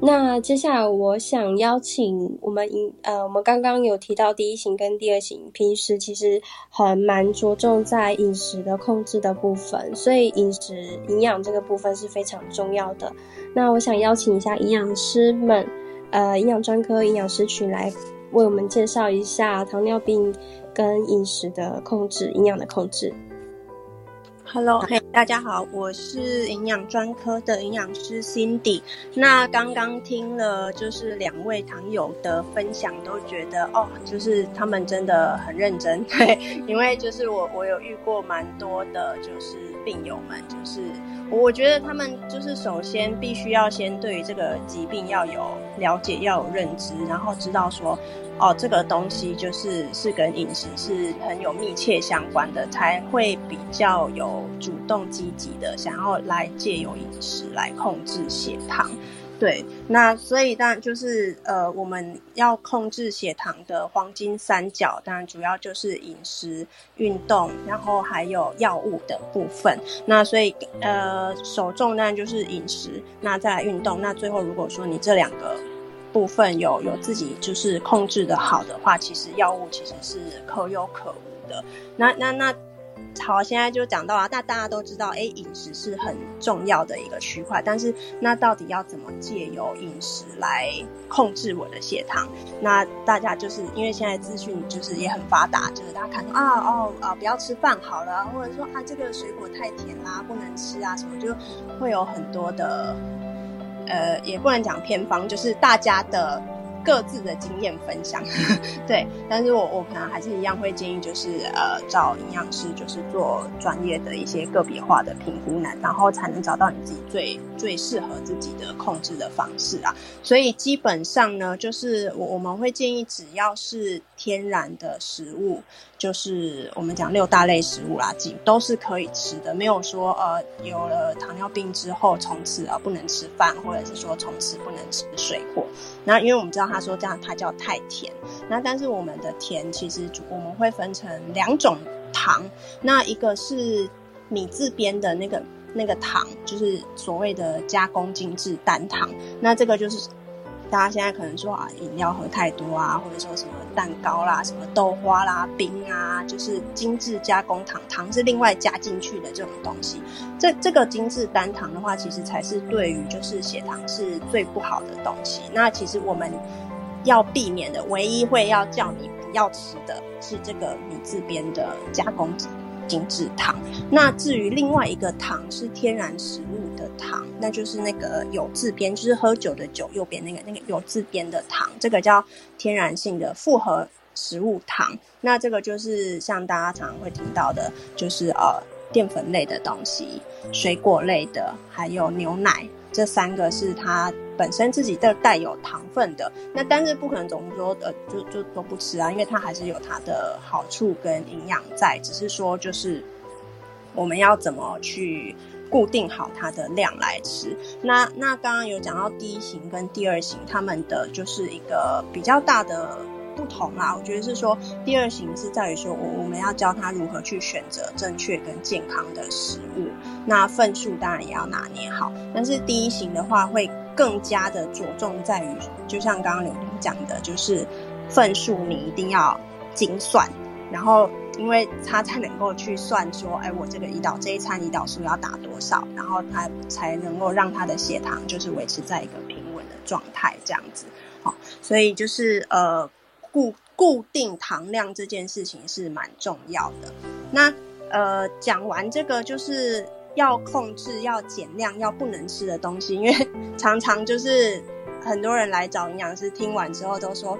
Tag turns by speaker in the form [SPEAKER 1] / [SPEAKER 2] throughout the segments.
[SPEAKER 1] 那接下来我想邀请我们饮呃，我们刚刚有提到第一型跟第二型，平时其实很蛮着重在饮食的控制的部分，所以饮食营养这个部分是非常重要的。那我想邀请一下营养师们，呃，营养专科营养师群来为我们介绍一下糖尿病跟饮食的控制、营养的控制。
[SPEAKER 2] Hello，嘿，大家好，我是营养专科的营养师 Cindy。那刚刚听了就是两位糖友的分享，都觉得哦，就是他们真的很认真，对，因为就是我我有遇过蛮多的，就是病友们，就是我觉得他们就是首先必须要先对于这个疾病要有了解，要有认知，然后知道说。哦，这个东西就是是跟饮食是很有密切相关的，才会比较有主动积极的想要来借由饮食来控制血糖。对，那所以当然就是呃，我们要控制血糖的黄金三角，当然主要就是饮食、运动，然后还有药物的部分。那所以呃，首重当然就是饮食，那再来运动，那最后如果说你这两个。部分有有自己就是控制的好的话，其实药物其实是可有可无的。那那那好，现在就讲到啊，那大家都知道，哎，饮食是很重要的一个区块。但是那到底要怎么借由饮食来控制我的血糖？那大家就是因为现在资讯就是也很发达，就是大家看到啊哦啊不要吃饭好了，或者说啊这个水果太甜啦不能吃啊什么，就会有很多的。呃，也不能讲偏方，就是大家的各自的经验分享，对。但是我我可能还是一样会建议，就是呃，找营养师，就是做专业的一些个别化的评估呢，然后才能找到你自己最最适合自己的控制的方式啊。所以基本上呢，就是我我们会建议，只要是天然的食物。就是我们讲六大类食物啦，几都是可以吃的，没有说呃有了糖尿病之后从此啊不能吃饭，或者是说从此不能吃水果。那因为我们知道他说这样它叫太甜，那但是我们的甜其实我们会分成两种糖，那一个是米字边的那个那个糖，就是所谓的加工精致单糖，那这个就是。大家现在可能说啊，饮料喝太多啊，或者说什么蛋糕啦、什么豆花啦、冰啊，就是精致加工糖，糖是另外加进去的这种东西。这这个精致单糖的话，其实才是对于就是血糖是最不好的东西。那其实我们要避免的，唯一会要叫你不要吃的是这个米字边的加工精制糖。那至于另外一个糖是天然食物的。糖，那就是那个有字边，就是喝酒的酒右边那个那个有字边的糖，这个叫天然性的复合食物糖。那这个就是像大家常常会听到的，就是呃淀粉类的东西、水果类的，还有牛奶，这三个是它本身自己的带有糖分的。那但是不可能总是说呃就就都不吃啊，因为它还是有它的好处跟营养在，只是说就是我们要怎么去。固定好它的量来吃。那那刚刚有讲到第一型跟第二型，他们的就是一个比较大的不同啦。我觉得是说，第二型是在于说，我我们要教他如何去选择正确跟健康的食物。那份数当然也要拿捏好。但是第一型的话，会更加的着重在于，就像刚刚刘玲讲的，就是份数你一定要精算，然后。因为他才能够去算说，哎，我这个胰岛这一餐胰岛素要打多少，然后他才能够让他的血糖就是维持在一个平稳的状态，这样子。好，所以就是呃固固定糖量这件事情是蛮重要的。那呃讲完这个就是要控制、要减量、要不能吃的东西，因为 常常就是很多人来找营养师，听完之后都说。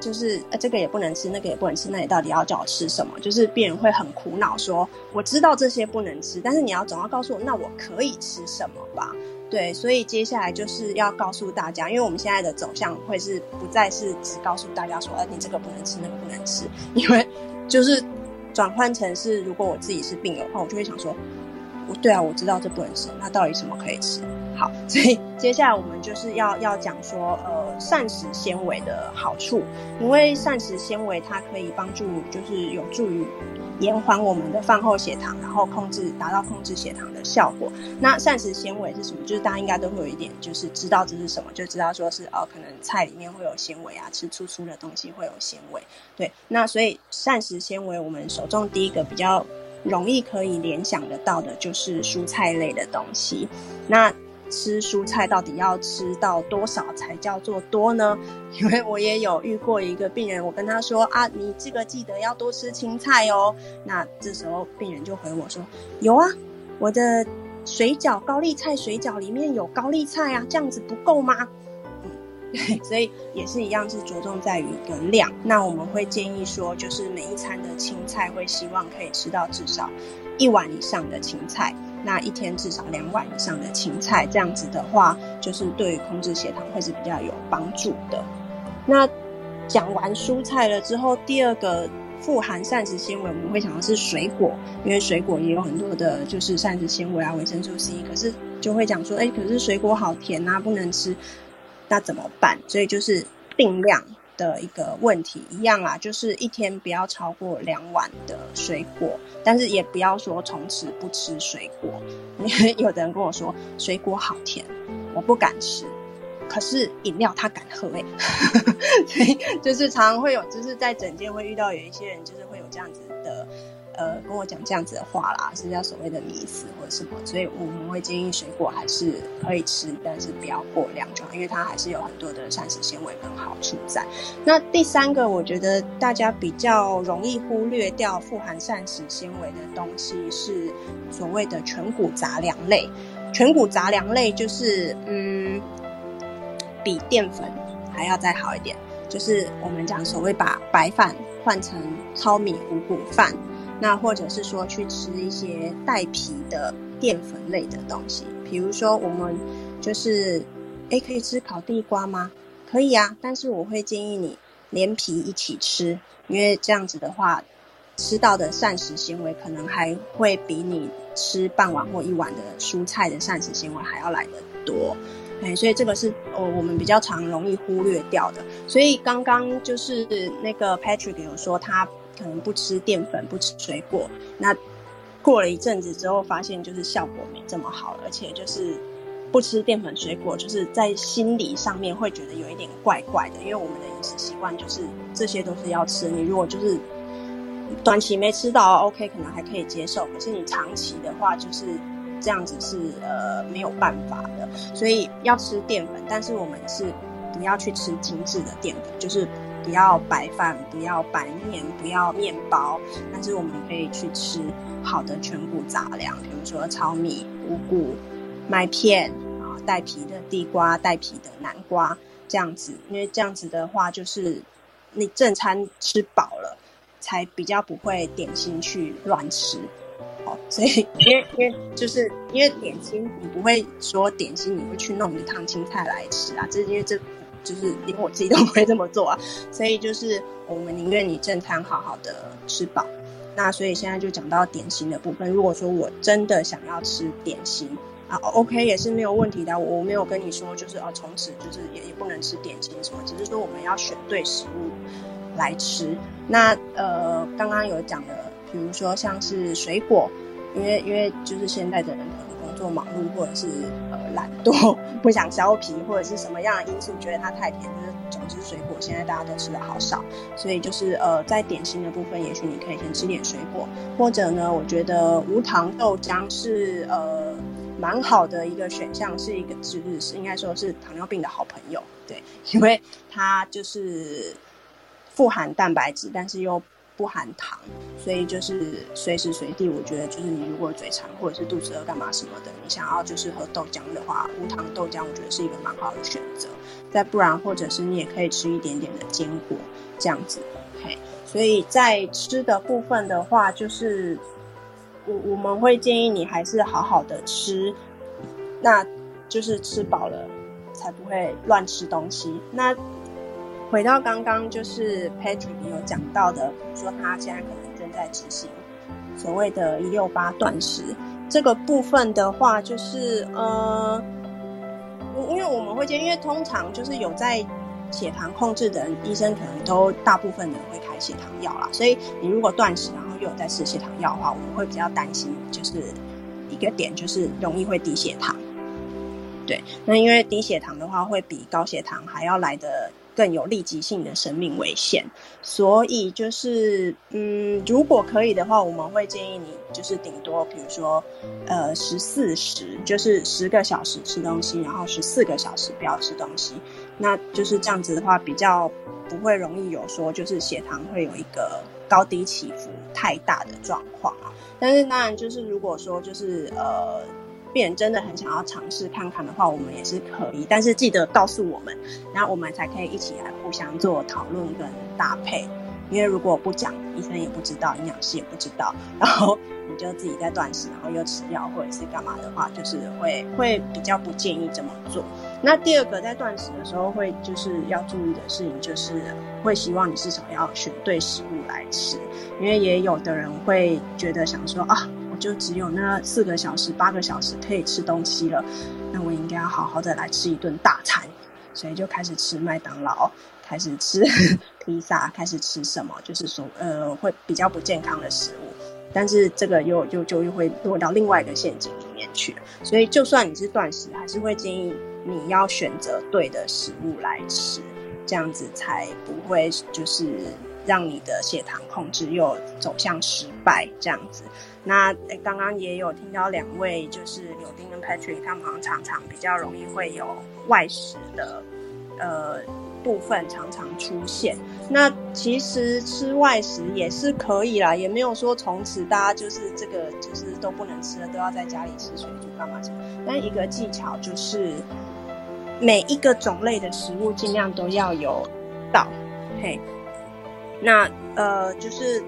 [SPEAKER 2] 就是呃，这个也不能吃，那个也不能吃，那你到底要叫我吃什么？就是病人会很苦恼，说我知道这些不能吃，但是你要总要告诉我，那我可以吃什么吧？对，所以接下来就是要告诉大家，因为我们现在的走向会是不再是只告诉大家说，哎，你这个不能吃，那个不能吃，因为就是转换成是，如果我自己是病友的话，我就会想说，我对啊，我知道这不能吃，那到底什么可以吃？好，所以接下来我们就是要要讲说，呃，膳食纤维的好处，因为膳食纤维它可以帮助，就是有助于延缓我们的饭后血糖，然后控制达到控制血糖的效果。那膳食纤维是什么？就是大家应该都会有一点，就是知道这是什么，就知道说是哦，可能菜里面会有纤维啊，吃粗粗的东西会有纤维。对，那所以膳食纤维，我们手中第一个比较容易可以联想得到的就是蔬菜类的东西。那吃蔬菜到底要吃到多少才叫做多呢？因为我也有遇过一个病人，我跟他说啊，你这个记得要多吃青菜哦。那这时候病人就回我说，有啊，我的水饺高丽菜水饺里面有高丽菜啊，这样子不够吗？嗯，所以也是一样，是着重在于一个量。那我们会建议说，就是每一餐的青菜会希望可以吃到至少一碗以上的青菜。那一天至少两碗以上的青菜，这样子的话，就是对于控制血糖会是比较有帮助的。那讲完蔬菜了之后，第二个富含膳食纤维，我们会想的是水果，因为水果也有很多的，就是膳食纤维啊，维生素 C。可是就会讲说，哎，可是水果好甜啊，不能吃，那怎么办？所以就是定量。的一个问题一样啊，就是一天不要超过两碗的水果，但是也不要说从此不吃水果。因 为有的人跟我说水果好甜，我不敢吃，可是饮料他敢喝哎，所以就是常常会有，就是在整间会遇到有一些人，就是会有这样子。呃，跟我讲这样子的话啦，是叫所谓的迷思或者什么，所以我们会建议水果还是可以吃，但是不要过量就好，因为它还是有很多的膳食纤维跟好处在。那第三个，我觉得大家比较容易忽略掉富含膳食纤维的东西是所谓的全谷杂粮类。全谷杂粮类就是嗯，比淀粉还要再好一点，就是我们讲所谓把白饭换成糙米五谷饭。那或者是说去吃一些带皮的淀粉类的东西，比如说我们就是，哎，可以吃烤地瓜吗？可以啊，但是我会建议你连皮一起吃，因为这样子的话，吃到的膳食纤维可能还会比你吃半碗或一碗的蔬菜的膳食纤维还要来得多。哎，所以这个是哦我们比较常容易忽略掉的。所以刚刚就是那个 Patrick 有说他。可能不吃淀粉，不吃水果，那过了一阵子之后，发现就是效果没这么好，而且就是不吃淀粉、水果，就是在心理上面会觉得有一点怪怪的，因为我们的饮食习惯就是这些都是要吃。你如果就是短期没吃到，OK，可能还可以接受，可是你长期的话，就是这样子是呃没有办法的。所以要吃淀粉，但是我们是不要去吃精致的淀粉，就是。不要白饭，不要白面，不要面包，但是我们可以去吃好的全谷杂粮，比如说糙米、五谷、麦片啊，带皮的地瓜、带皮的南瓜这样子，因为这样子的话，就是你正餐吃饱了，才比较不会点心去乱吃。哦，所以因为因为就是因为点心，你不会说点心你会去弄一趟青菜来吃啊，这是因为这。就是连我自己都不会这么做啊，所以就是我们宁愿你正餐好好的吃饱。那所以现在就讲到点心的部分。如果说我真的想要吃点心啊，OK 也是没有问题的。我没有跟你说就是哦，从此就是也也不能吃点心什么，只是说我们要选对食物来吃。那呃，刚刚有讲的，比如说像是水果，因为因为就是现在的人可能做忙碌或者是呃。懒惰，不想削皮，或者是什么样的因素，觉得它太甜，就是总之水果现在大家都吃的好少，所以就是呃，在点心的部分，也许你可以先吃点水果，或者呢，我觉得无糖豆浆是呃蛮好的一个选项，是一个就是是应该说是糖尿病的好朋友，对，因为它就是富含蛋白质，但是又。不含糖，所以就是随时随地，我觉得就是你如果嘴馋或者是肚子饿干嘛什么的，你想要就是喝豆浆的话，无糖豆浆我觉得是一个蛮好的选择。再不然，或者是你也可以吃一点点的坚果这样子。OK，，所以在吃的部分的话，就是我我们会建议你还是好好的吃，那就是吃饱了才不会乱吃东西。那。回到刚刚，就是 Patrick 有讲到的，比如说他现在可能正在执行所谓的“一六八断食”这个部分的话，就是呃，因为我们会建，因为通常就是有在血糖控制的人，医生可能都大部分人会开血糖药啦。所以你如果断食，然后又有在吃血糖药的话，我们会比较担心，就是一个点就是容易会低血糖。对，那因为低血糖的话，会比高血糖还要来的。更有立即性的生命危险，所以就是，嗯，如果可以的话，我们会建议你就是顶多，比如说，呃，十四时，就是十个小时吃东西，然后十四个小时不要吃东西，那就是这样子的话，比较不会容易有说就是血糖会有一个高低起伏太大的状况啊。但是当然就是如果说就是呃。病人真的很想要尝试看看的话，我们也是可以，但是记得告诉我们，然后我们才可以一起来互相做讨论跟搭配。因为如果不讲，医生也不知道，营养师也不知道，然后你就自己在断食，然后又吃药或者是干嘛的话，就是会会比较不建议这么做。那第二个在断食的时候会就是要注意的事情，就是会希望你至少要选对食物来吃，因为也有的人会觉得想说啊。就只有那四个小时、八个小时可以吃东西了，那我应该要好好的来吃一顿大餐，所以就开始吃麦当劳，开始吃 披萨，开始吃什么，就是说呃会比较不健康的食物，但是这个又又就又会落到另外一个陷阱里面去。所以就算你是断食，还是会建议你要选择对的食物来吃，这样子才不会就是让你的血糖控制又走向失败这样子。那刚刚也有听到两位，就是柳丁跟 Patrick，他们好像常常比较容易会有外食的呃部分常常出现。那其实吃外食也是可以啦，也没有说从此大家就是这个就是都不能吃了，都要在家里吃水煮干嘛什么。但一个技巧就是每一个种类的食物尽量都要有到，嘿。那呃就是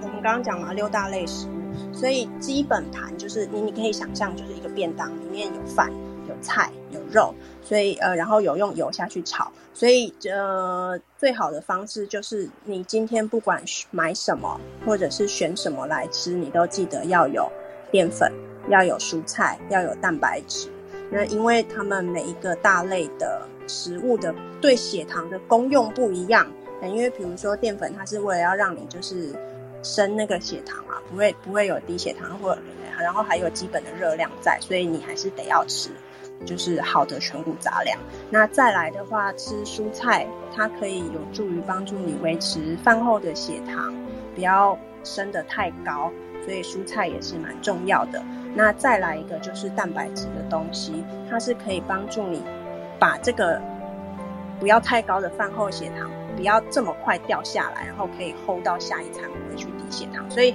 [SPEAKER 2] 我们刚刚讲嘛，六大类食。所以基本盘就是你，你可以想象就是一个便当，里面有饭、有菜、有肉，所以呃，然后有用油下去炒。所以呃，最好的方式就是你今天不管买什么，或者是选什么来吃，你都记得要有淀粉，要有蔬菜，要有蛋白质。那因为他们每一个大类的食物的对血糖的功用不一样，因为比如说淀粉，它是为了要让你就是。升那个血糖，不会不会有低血糖，或然后还有基本的热量在，所以你还是得要吃，就是好的全谷杂粮。那再来的话，吃蔬菜，它可以有助于帮助你维持饭后的血糖，不要升得太高，所以蔬菜也是蛮重要的。那再来一个就是蛋白质的东西，它是可以帮助你把这个不要太高的饭后血糖。不要这么快掉下来，然后可以 hold 到下一餐不会去低血糖。所以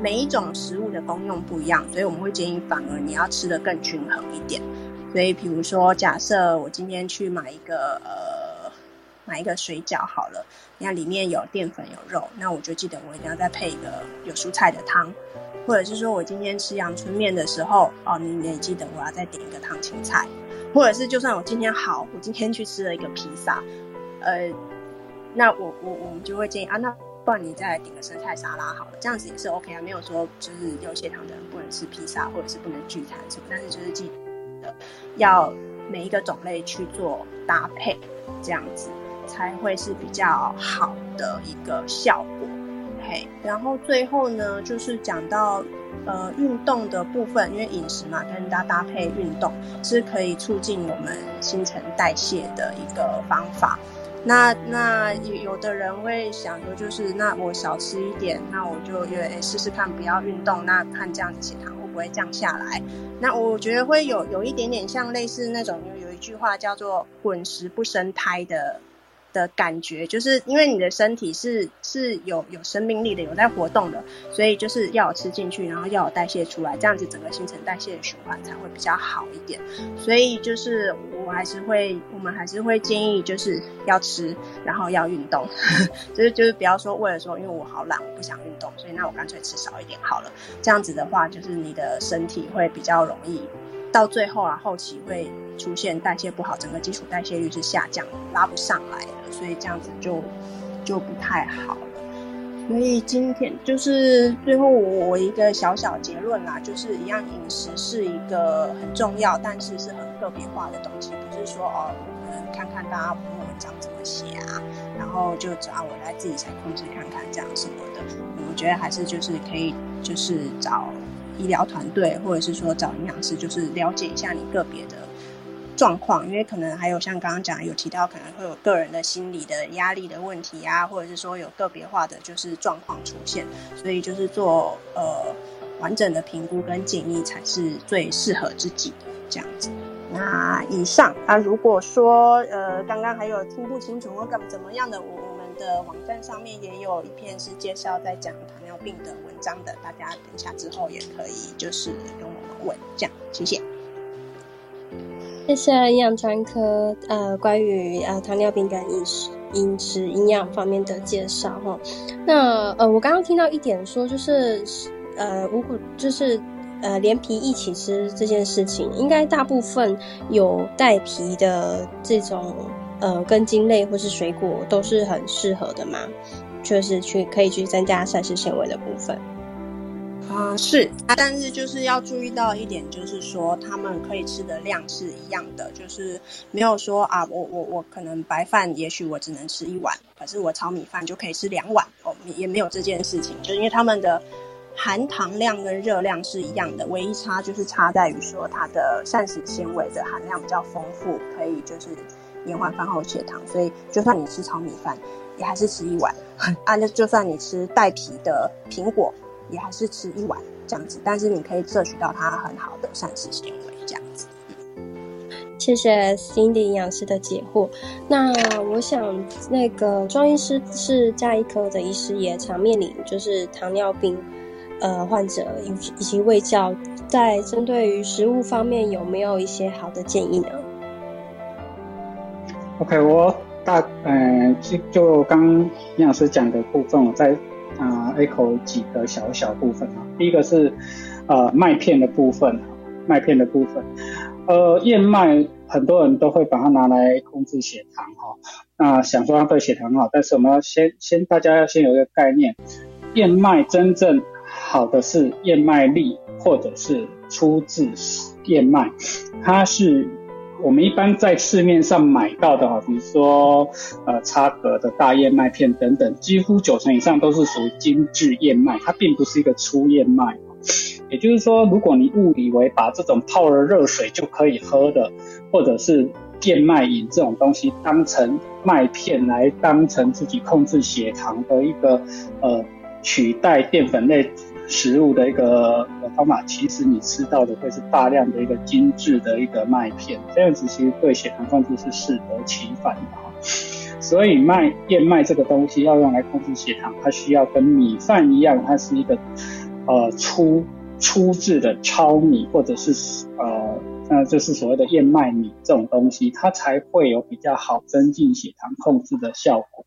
[SPEAKER 2] 每一种食物的功用不一样，所以我们会建议反而你要吃的更均衡一点。所以比如说，假设我今天去买一个呃买一个水饺好了，你看里面有淀粉有肉，那我就记得我一定要再配一个有蔬菜的汤，或者是说我今天吃阳春面的时候，哦，你也记得我要再点一个烫青菜，或者是就算我今天好，我今天去吃了一个披萨，呃。那我我我们就会建议啊，那不然你再来点个生菜沙拉好了，这样子也是 OK 啊，没有说就是有血糖的人不能吃披萨或者是不能聚餐什么，但是就是记得要每一个种类去做搭配，这样子才会是比较好的一个效果。嘿，然后最后呢，就是讲到呃运动的部分，因为饮食嘛，跟大家搭配运动是可以促进我们新陈代谢的一个方法。那那有有的人会想说，就是那我少吃一点，那我就约试试看，不要运动，那看这样子血糖会不会降下来？那我觉得会有有一点点像类似那种有有一句话叫做“滚石不生胎”的。的感觉，就是因为你的身体是是有有生命力的，有在活动的，所以就是要吃进去，然后要有代谢出来，这样子整个新陈代谢的循环才会比较好一点。所以就是我还是会，我们还是会建议就是要吃，然后要运动，就是就是不要说为了说因为我好懒，我不想运动，所以那我干脆吃少一点好了。这样子的话，就是你的身体会比较容易。到最后啊，后期会出现代谢不好，整个基础代谢率是下降，拉不上来的，所以这样子就就不太好了。所以今天就是最后我我一个小小结论啦，就是一样饮食是一个很重要，但是是很个别化的东西，不是说哦，可能看看大家文章怎么写啊，然后就只要我来自己采控制看看这样什么的。我觉得还是就是可以，就是找医疗团队，或者是说找营养师，就是了解一下你个别的。状况，因为可能还有像刚刚讲有提到，可能会有个人的心理的压力的问题啊，或者是说有个别化的就是状况出现，所以就是做呃完整的评估跟建议才是最适合自己的这样子。那以上啊，如果说呃刚刚还有听不清楚或怎怎么样的，我我们的网站上面也有一篇是介绍在讲糖尿病的文章的，大家等一下之后也可以就是跟我们问这样，谢谢。
[SPEAKER 1] 谢谢营养专科，呃，关于呃糖尿病跟饮食、饮食营养方面的介绍哈。那呃，我刚刚听到一点说，就是呃，五谷就是呃连皮一起吃这件事情，应该大部分有带皮的这种呃根茎类或是水果都是很适合的嘛，就是去可以去增加膳食纤维的部分。
[SPEAKER 2] 啊，是，但是就是要注意到一点，就是说他们可以吃的量是一样的，就是没有说啊，我我我可能白饭也许我只能吃一碗，可是我炒米饭就可以吃两碗哦，也没有这件事情，就因为他们的含糖量跟热量是一样的，唯一差就是差在于说它的膳食纤维的含量比较丰富，可以就是延缓饭后血糖，所以就算你吃炒米饭，也还是吃一碗，啊，那就算你吃带皮的苹果。也还是吃一碗这样子，但是你可以摄取到它很好的膳食纤维这样子。
[SPEAKER 1] 谢谢 Cindy 营养师的解惑。那我想，那个庄医师是加医科的医师，也常面临就是糖尿病呃患者以以及胃教，在针对于食物方面有没有一些好的建议呢
[SPEAKER 3] ？OK，我大嗯就就刚营养师讲的部分，我在。啊，echo 几个小小部分啊。第一个是呃麦片的部分，麦片的部分，呃燕麦很多人都会把它拿来控制血糖哈。那想说它对血糖好，但是我们要先先大家要先有一个概念，燕麦真正好的是燕麦粒或者是出自燕麦，它是。我们一般在市面上买到的哈，比如说呃插格的大燕麦片等等，几乎九成以上都是属于精致燕麦，它并不是一个粗燕麦。也就是说，如果你误以为把这种泡了热水就可以喝的，或者是燕麦饮这种东西当成麦片来当成自己控制血糖的一个呃取代淀粉类。食物的一个方法，其实你吃到的会是大量的一个精致的一个麦片，这样子其实对血糖控制是适得其反的哈。所以麦燕麦这个东西要用来控制血糖，它需要跟米饭一样，它是一个呃粗粗制的糙米或者是呃。那就是所谓的燕麦米这种东西，它才会有比较好增进血糖控制的效果。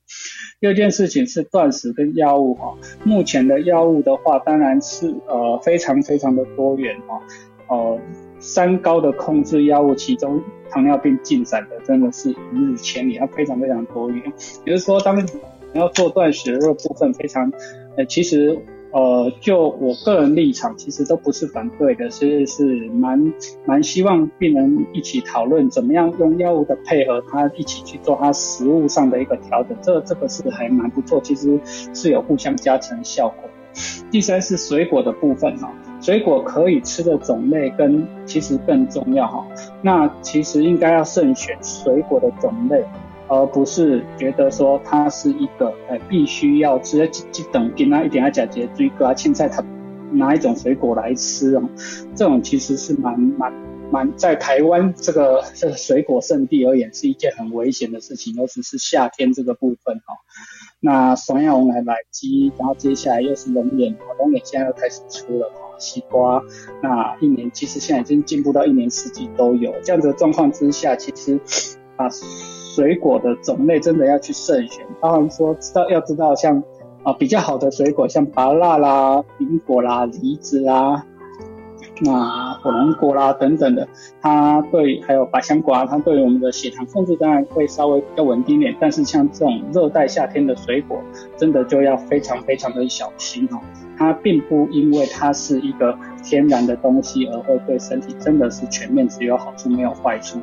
[SPEAKER 3] 第二件事情是断食跟药物哈，目前的药物的话，当然是呃非常非常的多元哈，呃三高的控制药物，其中糖尿病进展的真的是一日千里，它非常非常多元。比如说，当你要做断食的部分，非常呃其实。呃，就我个人立场，其实都不是反对的，其实是蛮蛮希望病人一起讨论怎么样用药物的配合，他一起去做他食物上的一个调整，这这个是还蛮不错，其实是有互相加成效果。第三是水果的部分哈，水果可以吃的种类跟其实更重要哈，那其实应该要慎选水果的种类。而不是觉得说它是一个呃必须要吃，一等跟它一点要讲节追个啊青菜，它拿一种水果来吃哦，这种其实是蛮蛮蛮在台湾这个这个水果圣地而言是一件很危险的事情，尤其是夏天这个部分哈。那双叶红来来鸡，然后接下来又是龙眼，龙眼现在又开始出了哈，西瓜，那一年其实现在已经进步到一年四季都有这样子的状况之下，其实啊。水果的种类真的要去慎选，包含说知道要知道像啊比较好的水果，像芭乐啦、苹果啦、梨子啦、那火龙果啦等等的，它对还有百香果啊，它对我们的血糖控制当然会稍微比较稳定点，但是像这种热带夏天的水果，真的就要非常非常的小心哦。它并不因为它是一个天然的东西，而会对身体真的是全面只有好处没有坏处。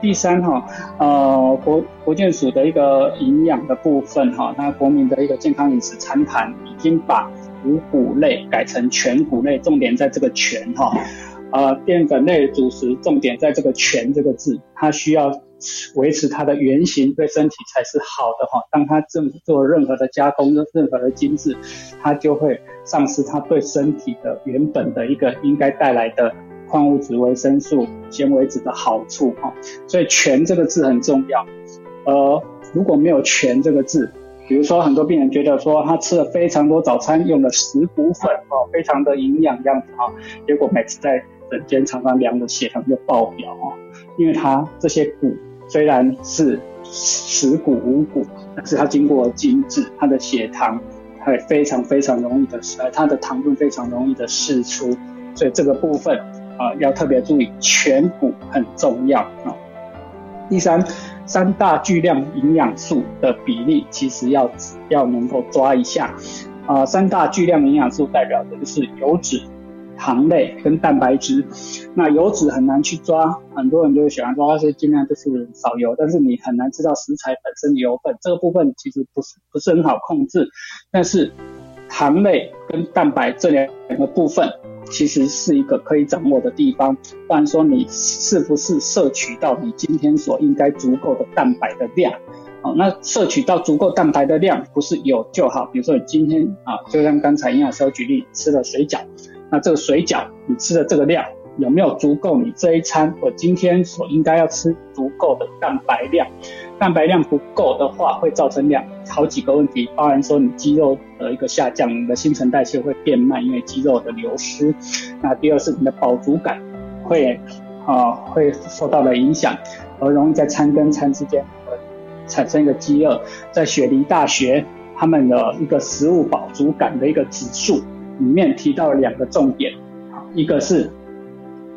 [SPEAKER 3] 第三哈，呃，国国健署的一个营养的部分哈，那国民的一个健康饮食餐盘已经把五谷类改成全谷类，重点在这个全哈，呃，淀粉类主食重点在这个全这个字，它需要维持它的原型，对身体才是好的哈。当它正做任何的加工、任何的精致，它就会丧失它对身体的原本的一个应该带来的。矿物质、维生素、纤维质的好处哈，所以全这个字很重要。呃，如果没有全这个字，比如说很多病人觉得说他吃了非常多早餐，用了十谷粉哦，非常的营养样子哈，结果每次在诊间常常量的血糖就爆表哦，因为他这些谷虽然是食谷五谷，但是它经过精制，它的血糖会非常非常容易的呃，它的糖分非常容易的释出，所以这个部分。啊，要特别注意全谷很重要啊。第三，三大巨量营养素的比例其实要要能够抓一下啊。三大巨量营养素代表的就是油脂、糖类跟蛋白质。那油脂很难去抓，很多人就会喜欢抓，但是尽量就是少油。但是你很难知道食材本身的油分，这个部分其实不是不是很好控制。但是糖类跟蛋白这两个部分。其实是一个可以掌握的地方，不然说你是不是摄取到你今天所应该足够的蛋白的量？哦，那摄取到足够蛋白的量不是有就好。比如说你今天啊，就像刚才营养师举例吃了水饺，那这个水饺你吃的这个量有没有足够你这一餐我今天所应该要吃足够的蛋白量？蛋白量不够的话，会造成两好几个问题，包含说你肌肉的一个下降，你的新陈代谢会变慢，因为肌肉的流失。那第二是你的饱足感会啊会受到了影响，而容易在餐跟餐之间呃产生一个饥饿。在雪梨大学他们的一个食物饱足感的一个指数里面提到了两个重点，一个是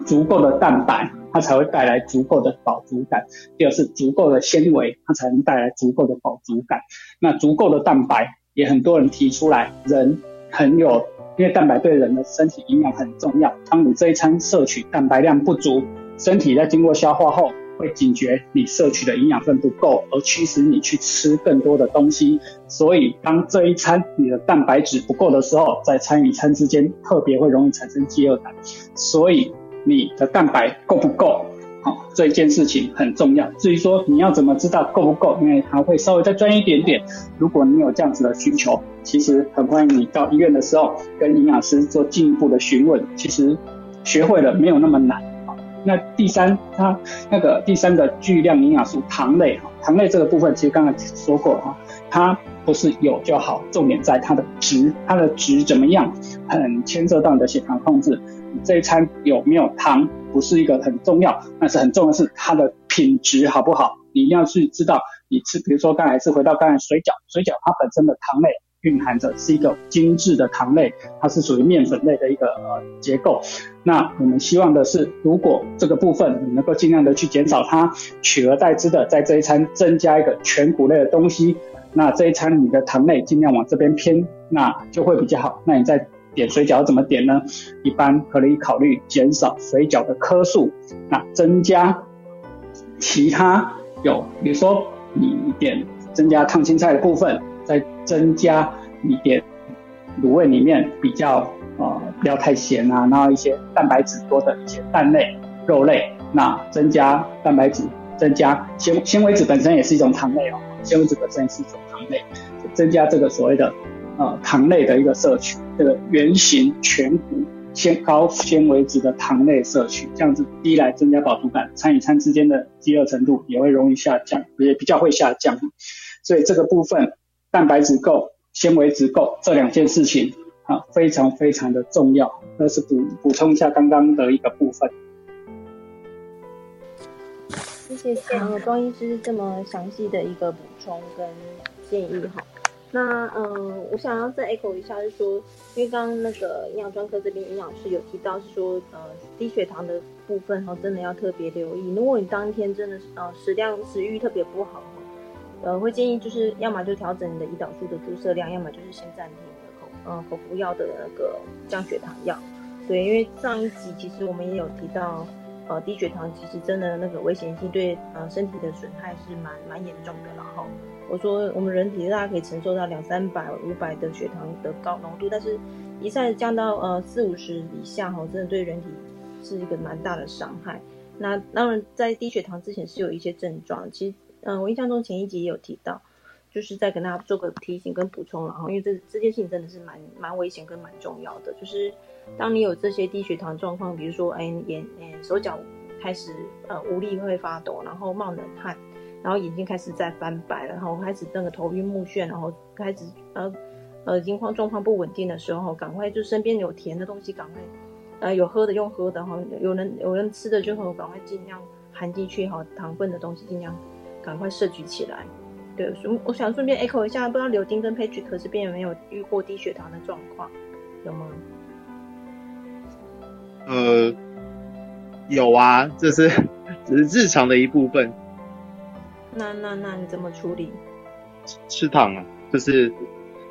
[SPEAKER 3] 足够的蛋白。它才会带来足够的饱足感。第二是足够的纤维，它才能带来足够的饱足感。那足够的蛋白也很多人提出来，人很有，因为蛋白对人的身体营养很重要。当你这一餐摄取蛋白量不足，身体在经过消化后会警觉你摄取的营养分不够，而驱使你去吃更多的东西。所以当这一餐你的蛋白质不够的时候，在餐与餐之间特别会容易产生饥饿感。所以。你的蛋白够不够？好，这一件事情很重要。至于说你要怎么知道够不够，因为它会稍微再专一点点。如果你有这样子的需求，其实很欢迎你到医院的时候跟营养师做进一步的询问。其实学会了没有那么难。那第三，它那个第三个巨量营养素糖类，哈，糖类这个部分其实刚才说过哈，它不是有就好，重点在它的值，它的值怎么样，很牵涉到你的血糖控制。这一餐有没有糖不是一个很重要，但是很重要的是它的品质好不好。你一定要去知道，你吃，比如说刚才是回到刚才水饺，水饺它本身的糖类蕴含着是一个精致的糖类，它是属于面粉类的一个呃结构。那我们希望的是，如果这个部分你能够尽量的去减少它，取而代之的在这一餐增加一个全谷类的东西，那这一餐你的糖类尽量往这边偏，那就会比较好。那你在点水饺怎么点呢？一般可以考虑减少水饺的颗数，那增加其他有，比如说你点增加烫青菜的部分，再增加你点卤味里面比较呃不要太咸啊，然后一些蛋白质多的一些蛋类、肉类，那增加蛋白质，增加纤纤维质本身也是一种糖类哦，纤维质本身是一种糖类，增加这个所谓的。呃，糖类的一个摄取，这个圆形全谷纤高纤维质的糖类摄取，这样子一来增加饱足感，餐与餐之间的饥饿程度也会容易下降，也比较会下降。所以这个部分蛋白质够、纤维质够这两件事情啊，非常非常的重要。那是补补充一下刚刚的一个部分。
[SPEAKER 4] 谢谢唐庄医师这么详细的一个补充跟建议哈。那嗯，我想要再 echo 一下，是说，因为刚刚那个营养专科这边营养师有提到，是说，呃，低血糖的部分哈，真的要特别留意。如果你当天真的是呃食量食欲特别不好，呃，会建议就是要么就调整你的胰岛素的注射量，要么就是先暂停你的口呃口服药的那个降血糖药。对，因为上一集其实我们也有提到，呃，低血糖其实真的那个危险性对呃身体的损害是蛮蛮严重的。然后我说我们人体大家可以承受到两三百、五百的血糖的高浓度，但是一下子降到呃四五十以下，哈，真的对人体是一个蛮大的伤害。那当然在低血糖之前是有一些症状，其实嗯，我印象中前一集也有提到。就是再跟大家做个提醒跟补充，然后因为这这件事情真的是蛮蛮危险跟蛮重要的，就是当你有这些低血糖状况，比如说哎眼眼手脚开始呃无力会发抖，然后冒冷汗，然后眼睛开始在翻白，然后开始那个头晕目眩，然后开始呃呃惊慌状况不稳定的时候，赶快就身边有甜的东西，赶快呃有喝的用喝的哈，有人有人吃的之后，赶快尽量含进去哈，糖分的东西尽量赶快摄取起来。对，我想顺便 echo 一下，不知道柳丁跟 Patrick 这边有没有遇过低血糖的状况，有吗？
[SPEAKER 5] 呃，有啊，这是只是日常的一部分。
[SPEAKER 4] 那那那你怎么处理？
[SPEAKER 5] 吃糖啊，就是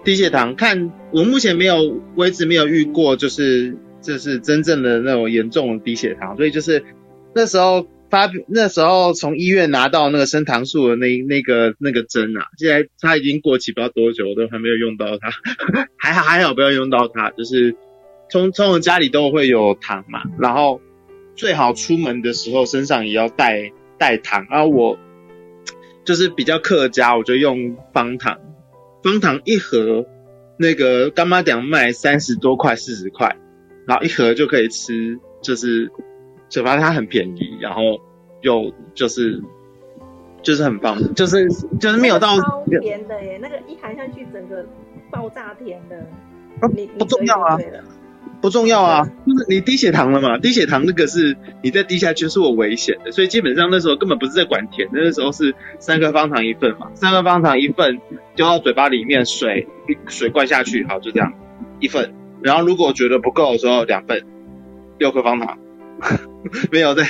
[SPEAKER 5] 低血糖。看我目前没有，我一直没有遇过，就是就是真正的那种严重的低血糖，所以就是那时候。发那时候从医院拿到那个升糖素的那那个那个针啊，现在它已经过期不知道多久，我都还没有用到它，还好还好不要用到它，就是通通常家里都会有糖嘛，然后最好出门的时候身上也要带带糖，然后我就是比较客家，我就用方糖，方糖一盒那个干妈点卖三十多块四十块，然后一盒就可以吃，就是。就发现它很便宜，然后又就是就是很棒，就是就是没有到
[SPEAKER 4] 甜的耶，那个一含下去整个爆炸甜的，你
[SPEAKER 5] 不重要啊，不重要啊，就是你低血糖了嘛，低血糖那个是你再低下去是我危险的，所以基本上那时候根本不是在管甜，那时候是三颗方糖一份嘛，三颗方糖一份丢到嘴巴里面，水水灌下去，好就这样一份，然后如果觉得不够的时候两份，六颗方糖。没有在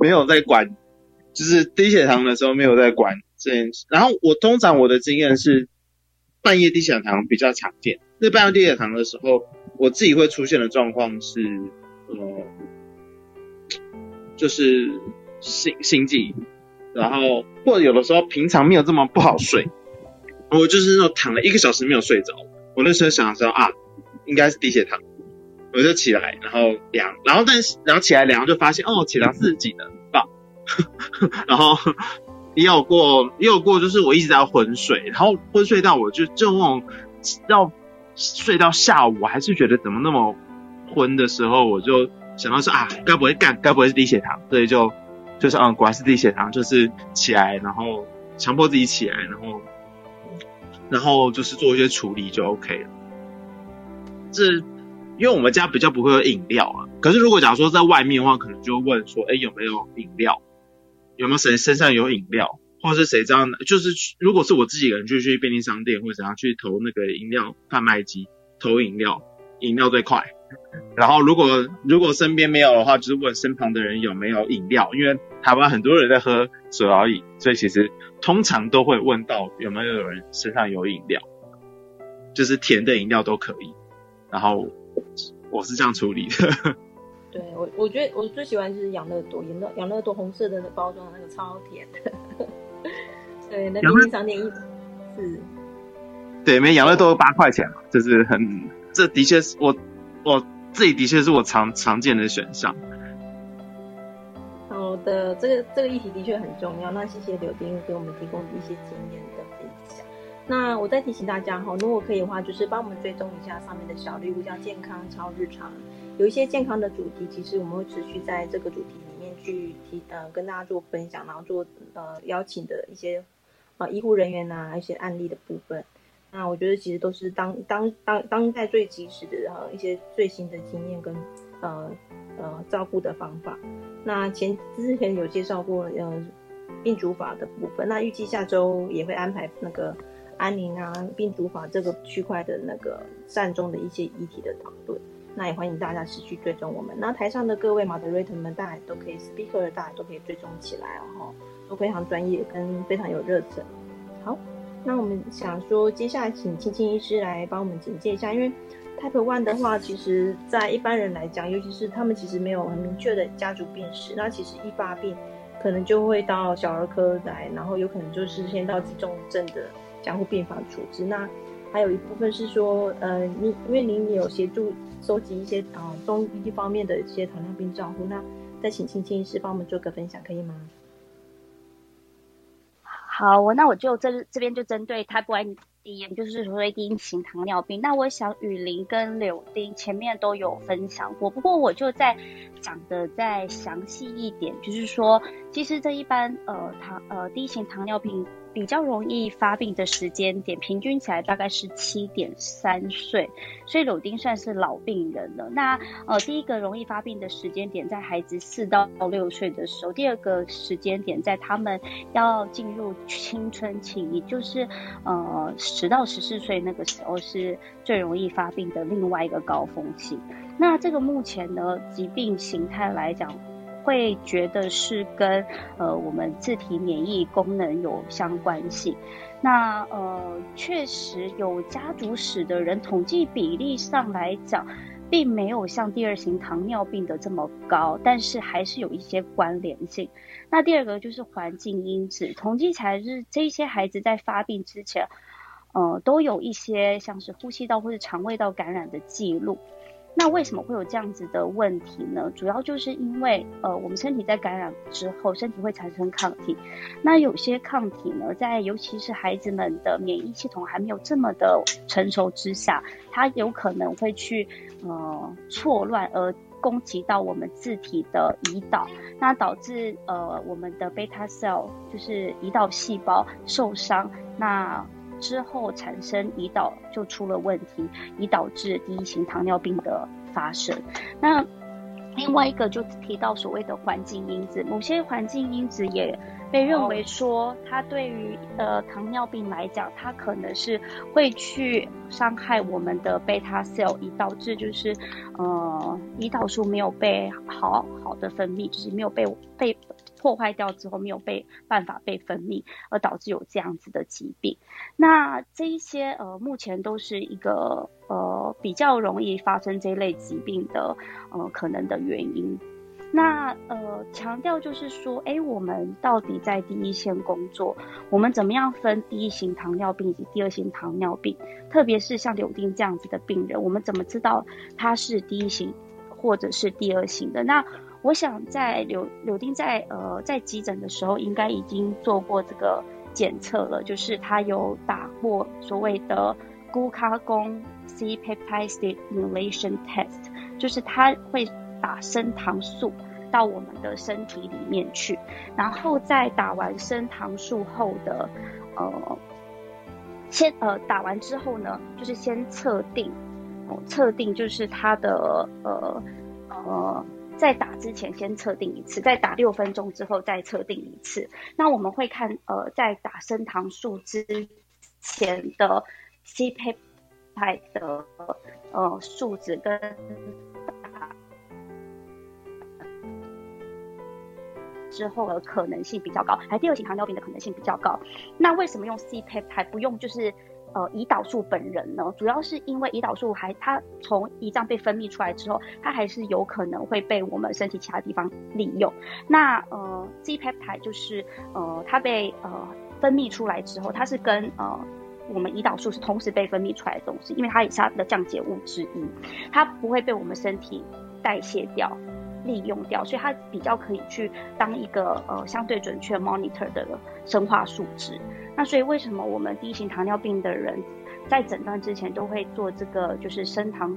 [SPEAKER 5] 没有在管，就是低血糖的时候没有在管这件事。然后我通常我的经验是，半夜低血糖比较常见。那半夜低血糖的时候，我自己会出现的状况是，呃，就是心心悸，然后或者有的时候平常没有这么不好睡，我就是那种躺了一个小时没有睡着。我那时候想的时候啊，应该是低血糖。我就起来，然后量，然后但是然后起来量就发现哦，血糖四十几的，棒。然后也有过，也有过，就是我一直在昏睡，然后昏睡到我就就那种要睡到下午，我还是觉得怎么那么昏的时候，我就想到说啊，该不会干，该不会是低血糖？所以就就是嗯，果然是低血糖，就是起来，然后强迫自己起来，然后然后就是做一些处理就 OK 了。这。因为我们家比较不会有饮料啊，可是如果假如说在外面的话，可能就问说，哎，有没有饮料？有没有谁身上有饮料？或是谁这样？就是如果是我自己一个人，就去便利商店或者怎样去投那个饮料贩卖机投饮料，饮料最快。然后如果如果身边没有的话，就是问身旁的人有没有饮料，因为台湾很多人在喝手摇饮，所以其实通常都会问到有没有人身上有饮料，就是甜的饮料都可以。然后。我是这样处理的。
[SPEAKER 4] 对我，我觉得我最喜欢就是养乐多，养乐养乐多红色的包装的那个超甜的。对，那便利商店一是。
[SPEAKER 5] 对，每养乐多八块钱嘛，就是很，这的确是我我自己的确是我常常见的选项。
[SPEAKER 4] 好的，这个这个议题的确很重要。那谢谢柳丁给我们提供一些经验的分享。那我再提醒大家哈，如果可以的话，就是帮我们追踪一下上面的小礼物，叫健康超日常。有一些健康的主题，其实我们会持续在这个主题里面去提，呃，跟大家做分享，然后做呃邀请的一些啊医护人员呐，一些案例的部分。那我觉得其实都是当当当当代最及时的呃一些最新的经验跟呃呃照顾的方法。那前之前有介绍过呃病主法的部分，那预计下周也会安排那个。安宁啊，病毒法这个区块的那个善终的一些议题的讨论，那也欢迎大家持续追踪我们。那台上的各位 moderator 们，大家都可以 speaker，大家都可以追踪起来哦，都非常专业跟非常有热忱。好，那我们想说，接下来请青青医师来帮我们简介一下，因为 Type One 的话，其实在一般人来讲，尤其是他们其实没有很明确的家族病史，那其实一发病可能就会到小儿科来，然后有可能就是先到急重症的加护病房处置。那还有一部分是说，呃，你因为您有协助收集一些啊中医方面的一些糖尿病照护，那再请青青医师帮我们做个分享，可以吗？
[SPEAKER 6] 好，我那我就这这边就针对 Type One。第一，就是说第一型糖尿病。那我想雨林跟柳丁前面都有分享过，不过我就再讲的再详细一点，就是说，其实这一般呃糖呃第一型糖尿病。比较容易发病的时间点，平均起来大概是七点三岁，所以柳丁算是老病人了。那呃，第一个容易发病的时间点在孩子四到六岁的时候，第二个时间点在他们要进入青春期，也就是呃十到十四岁那个时候是最容易发病的另外一个高峰期。那这个目前呢，疾病形态来讲。会觉得是跟呃我们自体免疫功能有相关性。那呃确实有家族史的人，统计比例上来讲，并没有像第二型糖尿病的这么高，但是还是有一些关联性。那第二个就是环境因子，统计起来是这些孩子在发病之前，呃都有一些像是呼吸道或者肠胃道感染的记录。那为什么会有这样子的问题呢？主要就是因为，呃，我们身体在感染之后，身体会产生抗体。那有些抗体呢，在尤其是孩子们的免疫系统还没有这么的成熟之下，它有可能会去，呃，错乱而攻击到我们自体的胰岛，那导致呃我们的贝塔 cell 就是胰岛细胞受伤。那之后产生胰岛就出了问题，以导致第一型糖尿病的发生。那另外一个就提到所谓的环境因子，某些环境因子也被认为说，它对于呃糖尿病来讲，它可能是会去伤害我们的贝塔 cell，以导致就是呃胰岛素没有被好好的分泌，就是没有被被。破坏掉之后没有被办法被分泌，而导致有这样子的疾病。那这一些呃，目前都是一个呃比较容易发生这类疾病的呃可能的原因。那呃强调就是说，哎，我们到底在第一线工作，我们怎么样分第一型糖尿病以及第二型糖尿病？特别是像柳丁这样子的病人，我们怎么知道他是第一型或者是第二型的？那我想在柳柳丁在呃在急诊的时候，应该已经做过这个检测了，就是他有打过所谓的 glucagon C peptide stimulation test，就是他会打升糖素到我们的身体里面去，然后在打完升糖素后的呃先呃打完之后呢，就是先测定，哦测定就是他的呃呃。在打之前先测定一次，在打六分钟之后再测定一次。那我们会看，呃，在打升糖素之前的 C P I 的呃数值跟之后的可能性比较高，还第二型糖尿病的可能性比较高。那为什么用 C P I 还不用就是？呃，胰岛素本人呢，主要是因为胰岛素还它从胰脏被分泌出来之后，它还是有可能会被我们身体其他地方利用。那呃，C peptide 就是呃它被呃分泌出来之后，它是跟呃我们胰岛素是同时被分泌出来的东西，因为它也是它的降解物之一，它不会被我们身体代谢掉。利用掉，所以它比较可以去当一个呃相对准确 monitor 的生化数值。那所以为什么我们第一型糖尿病的人在诊断之前都会做这个就是升糖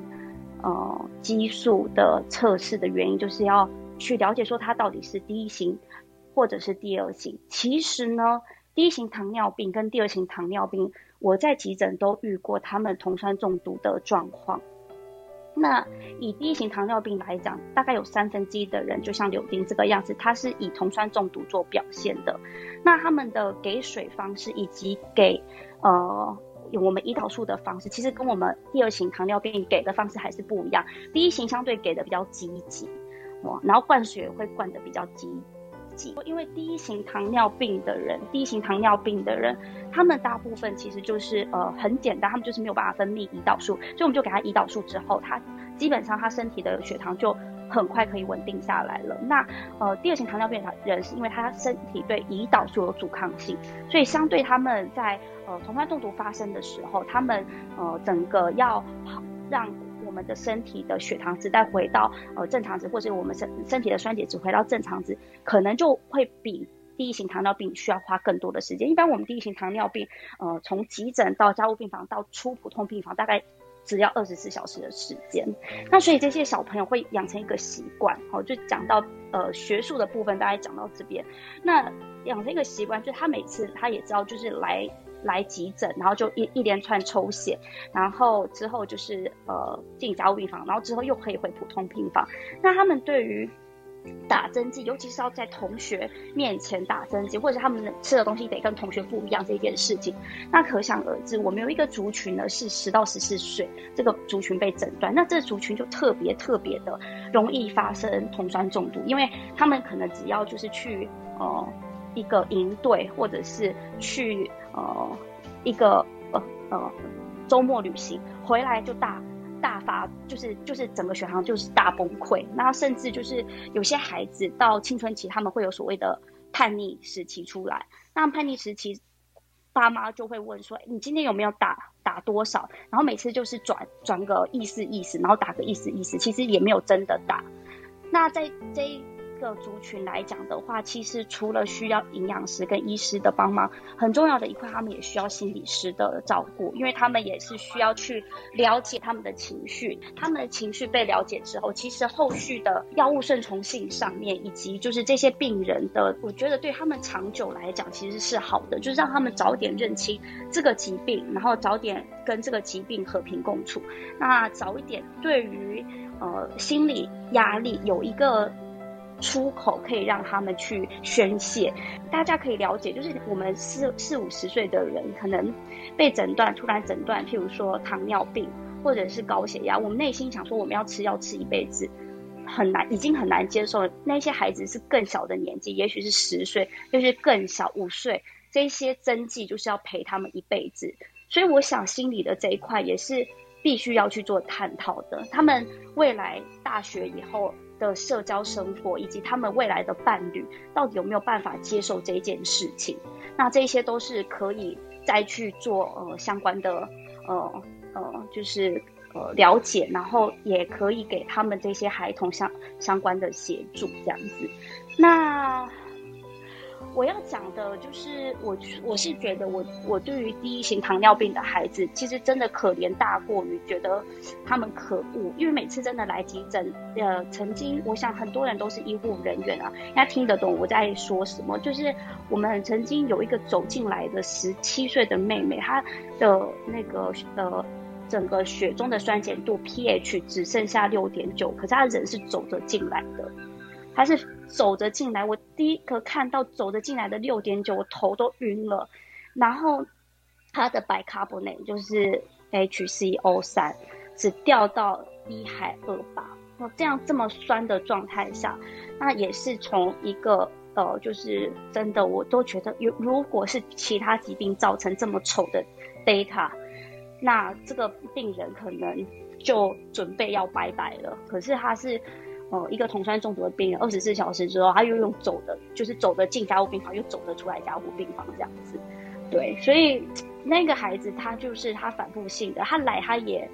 [SPEAKER 6] 呃激素的测试的原因，就是要去了解说它到底是第一型或者是第二型。其实呢，第一型糖尿病跟第二型糖尿病，我在急诊都遇过他们酮酸中毒的状况。那以第一型糖尿病来讲，大概有三分之一的人就像柳丁这个样子，它是以酮酸中毒做表现的。那他们的给水方式以及给呃我们胰岛素的方式，其实跟我们第二型糖尿病给的方式还是不一样。第一型相对给的比较积极，哇，然后灌水会灌的比较积因为第一型糖尿病的人，第一型糖尿病的人，他们大部分其实就是呃很简单，他们就是没有办法分泌胰岛素，所以我们就给他胰岛素之后，他基本上他身体的血糖就很快可以稳定下来了。那呃第二型糖尿病的人是因为他身体对胰岛素有阻抗性，所以相对他们在呃酮酸中毒发生的时候，他们呃整个要让们的身体的血糖值再回到呃正常值，或者我们身身体的酸碱值回到正常值，可能就会比第一型糖尿病需要花更多的时间。一般我们第一型糖尿病，呃，从急诊到加护病房到出普通病房，大概只要二十四小时的时间。那所以这些小朋友会养成一个习惯，好，就讲到呃学术的部分，大概讲到这边。那养成一个习惯，就是他每次他也知道，就是来。来急诊，然后就一一连串抽血，然后之后就是呃进加护病房，然后之后又可以回普通病房。那他们对于打针剂，尤其是要在同学面前打针剂，或者他们吃的东西得跟同学不一样这件事情，那可想而知，我们有一个族群呢是十到十四岁这个族群被诊断，那这族群就特别特别的容易发生酮酸中毒，因为他们可能只要就是去呃。一个营队，或者是去呃一个呃呃周末旅行回来就大大发，就是就是整个血糖就是大崩溃。那甚至就是有些孩子到青春期，他们会有所谓的叛逆时期出来。那叛逆时期，爸妈就会问说：“你今天有没有打打多少？”然后每次就是转转个意思意思，然后打个意思意思，其实也没有真的打。那在这。个族群来讲的话，其实除了需要营养师跟医师的帮忙，很重要的一块，他们也需要心理师的照顾，因为他们也是需要去了解他们的情绪。他们的情绪被了解之后，其实后续的药物顺从性上面，以及就是这些病人的，我觉得对他们长久来讲其实是好的，就是让他们早点认清这个疾病，然后早点跟这个疾病和平共处。那早一点对于呃心理压力有一个。出口可以让他们去宣泄，大家可以了解，就是我们四四五十岁的人，可能被诊断突然诊断，譬如说糖尿病或者是高血压，我们内心想说我们要吃药吃一辈子，很难，已经很难接受。那些孩子是更小的年纪，也许是十岁，就是更小五岁，这些针剂就是要陪他们一辈子。所以我想心理的这一块也是必须要去做探讨的。他们未来大学以后。的社交生活以及他们未来的伴侣到底有没有办法接受这件事情？那这些都是可以再去做呃相关的呃呃就是呃了解，然后也可以给他们这些孩童相相关的协助这样子。那。我要讲的就是，我我是觉得，我我对于第一型糖尿病的孩子，其实真的可怜大过于觉得他们可恶，因为每次真的来急诊，呃，曾经我想很多人都是医护人员啊，应该听得懂我在说什么。就是我们曾经有一个走进来的十七岁的妹妹，她的那个呃整个血中的酸碱度 pH 只剩下六点九，可是她人是走着进来的。他是走着进来，我第一个看到走着进来的六点九，我头都晕了。然后他的白卡布内就是 HCO 三，只掉到一海二八。那这样这么酸的状态下，那也是从一个呃，就是真的，我都觉得，有如果是其他疾病造成这么丑的 data，那这个病人可能就准备要拜拜了。可是他是。呃，一个酮酸中毒的病人，二十四小时之后，他又用走的，就是走的进加护病房，又走的出来加护病房这样子。对，所以那个孩子他就是他反复性的，他来他也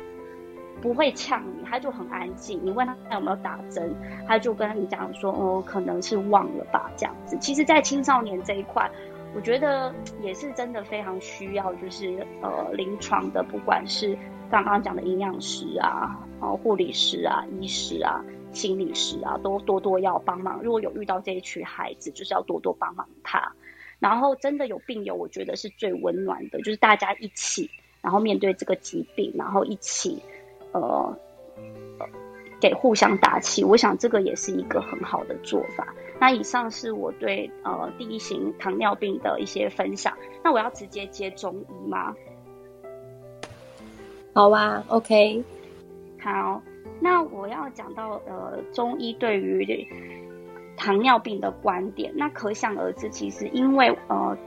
[SPEAKER 6] 不会呛你，他就很安静。你问他有没有打针，他就跟你讲说，哦，可能是忘了吧这样子。其实，在青少年这一块，我觉得也是真的非常需要，就是呃，临床的，不管是刚刚讲的营养师啊，哦，护理师啊，医师啊。心理师啊，都多多要帮忙。如果有遇到这一群孩子，就是要多多帮忙他。然后真的有病友，我觉得是最温暖的，就是大家一起，然后面对这个疾病，然后一起呃给互相打气。我想这个也是一个很好的做法。那以上是我对呃第一型糖尿病的一些分享。那我要直接接中医吗？
[SPEAKER 1] 好啊，OK，
[SPEAKER 6] 好。那我要讲到呃，中医对于糖尿病的观点，那可想而知，其实因为呃。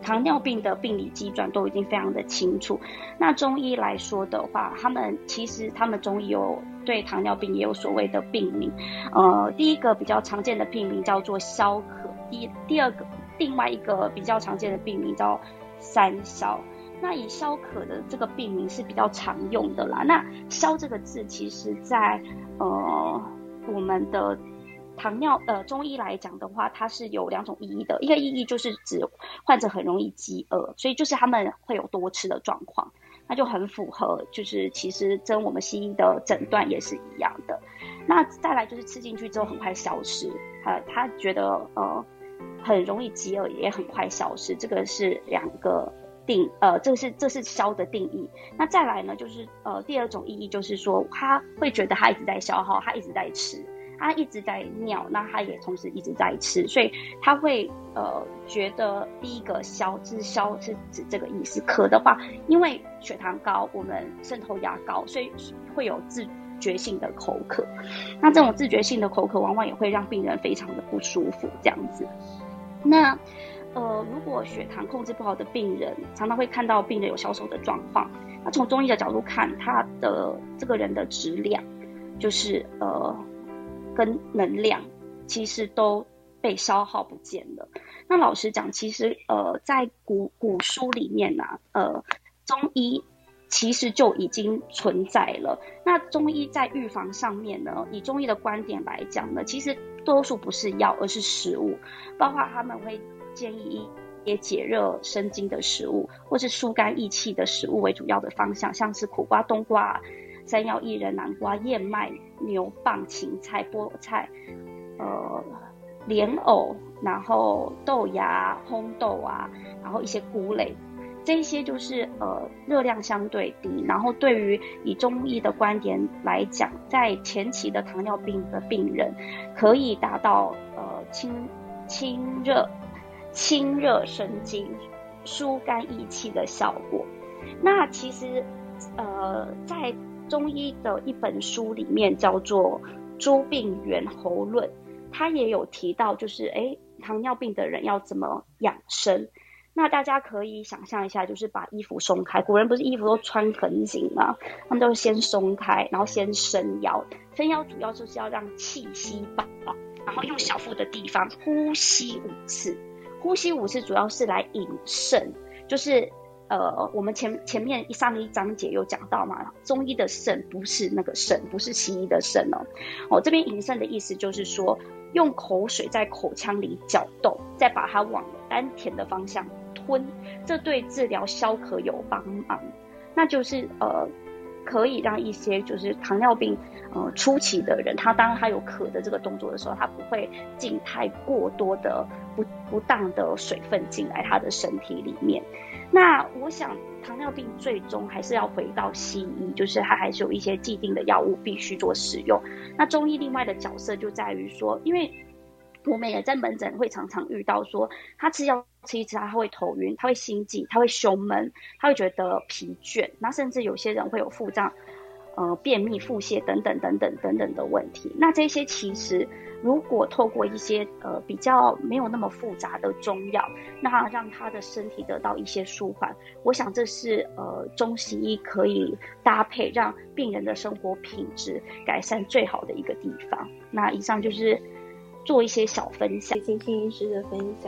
[SPEAKER 6] 糖尿病的病理机转都已经非常的清楚。那中医来说的话，他们其实他们中医有对糖尿病也有所谓的病名。呃，第一个比较常见的病名叫做消渴，第第二个另外一个比较常见的病名叫三消。那以消渴的这个病名是比较常用的啦。那消这个字，其实在呃我们的。糖尿呃，中医来讲的话，它是有两种意义的。一个意义就是指患者很容易饥饿，所以就是他们会有多吃的状况，那就很符合，就是其实跟我们西医的诊断也是一样的。那再来就是吃进去之后很快消失，呃，他觉得呃很容易饥饿也很快消失，这个是两个定呃，这是这是消的定义。那再来呢，就是呃第二种意义就是说他会觉得他一直在消耗，他一直在吃。他一直在尿，那他也同时一直在吃，所以他会呃觉得第一个消，是消是指这个意思。渴的话，因为血糖高，我们渗透压高，所以会有自觉性的口渴。那这种自觉性的口渴，往往也会让病人非常的不舒服，这样子。那呃，如果血糖控制不好的病人，常常会看到病人有消瘦的状况。那从中医的角度看，他的这个人的质量，就是呃。跟能量其实都被消耗不见了。那老实讲，其实呃，在古古书里面呢，呃，中医其实就已经存在了。那中医在预防上面呢，以中医的观点来讲呢，其实多数不是药，而是食物，包括他们会建议一些解热生津的食物，或是疏肝益气的食物为主要的方向，像是苦瓜、冬瓜。山药、薏仁、南瓜、燕麦、牛蒡、芹菜、菠菜，呃，莲藕，然后豆芽、红豆啊，然后一些菇类，这些就是呃热量相对低，然后对于以中医的观点来讲，在前期的糖尿病的病人，可以达到呃清清热、清热生津、疏肝益气的效果。那其实呃在中医的一本书里面叫做《诸病源候论》，它也有提到，就是哎，糖尿病的人要怎么养生？那大家可以想象一下，就是把衣服松开。古人不是衣服都穿很紧吗？他们都先松开，然后先伸腰。伸腰主要就是要让气息饱，然后用小腹的地方呼吸五次。呼吸五次主要是来引肾，就是。呃，我们前前面上一章节有讲到嘛，中医的肾不是那个肾，不是西医的肾哦。哦，这边引肾的意思就是说，用口水在口腔里搅动，再把它往丹田的方向吞，这对治疗消渴有帮忙。那就是呃，可以让一些就是糖尿病呃初期的人，他当他有渴的这个动作的时候，他不会进太过多的不不当的水分进来他的身体里面。那我想，糖尿病最终还是要回到西医，就是它还是有一些既定的药物必须做使用。那中医另外的角色就在于说，因为我们也在门诊会常常遇到说，他吃药吃一吃，他会头晕，他会心悸，他会胸闷，他会觉得疲倦，那甚至有些人会有腹胀。呃，便秘、腹泻等等等等等等的问题，那这些其实如果透过一些呃比较没有那么复杂的中药，那让他的身体得到一些舒缓，我想这是呃中西医可以搭配，让病人的生活品质改善最好的一个地方。那以上就是做一些小分享，
[SPEAKER 4] 谢谢医师的分享。